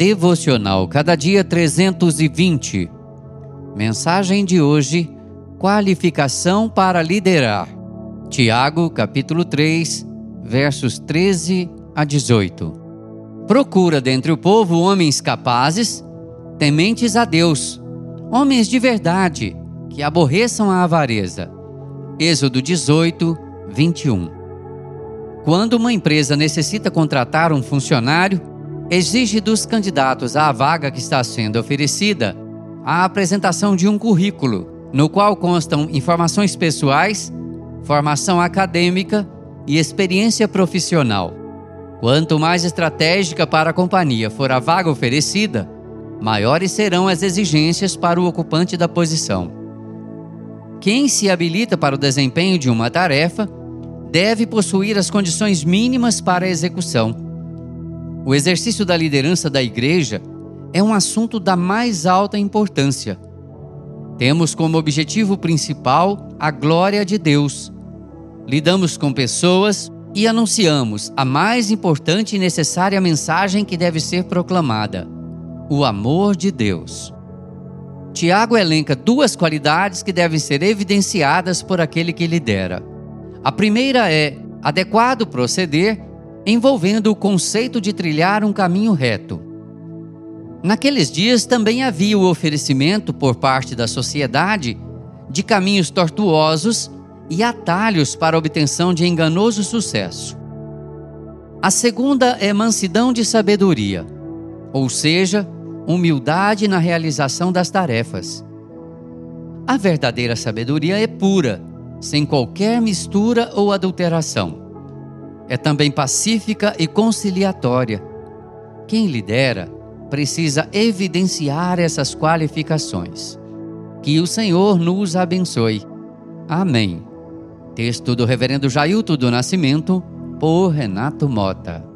Devocional Cada Dia 320. Mensagem de hoje: Qualificação para liderar. Tiago, capítulo 3, versos 13 a 18. Procura dentre o povo homens capazes, tementes a Deus, homens de verdade, que aborreçam a avareza. Êxodo 18, 21. Quando uma empresa necessita contratar um funcionário, exige dos candidatos à vaga que está sendo oferecida a apresentação de um currículo, no qual constam informações pessoais, formação acadêmica e experiência profissional. Quanto mais estratégica para a companhia for a vaga oferecida, maiores serão as exigências para o ocupante da posição. Quem se habilita para o desempenho de uma tarefa deve possuir as condições mínimas para a execução. O exercício da liderança da igreja é um assunto da mais alta importância. Temos como objetivo principal a glória de Deus. Lidamos com pessoas e anunciamos a mais importante e necessária mensagem que deve ser proclamada: o amor de Deus. Tiago elenca duas qualidades que devem ser evidenciadas por aquele que lidera. A primeira é adequado proceder envolvendo o conceito de trilhar um caminho reto. Naqueles dias também havia o oferecimento por parte da sociedade de caminhos tortuosos e atalhos para obtenção de enganoso sucesso. A segunda é mansidão de sabedoria, ou seja, humildade na realização das tarefas. A verdadeira sabedoria é pura sem qualquer mistura ou adulteração. É também pacífica e conciliatória. Quem lidera precisa evidenciar essas qualificações. Que o Senhor nos abençoe. Amém. Texto do Reverendo Jailton do Nascimento, por Renato Mota.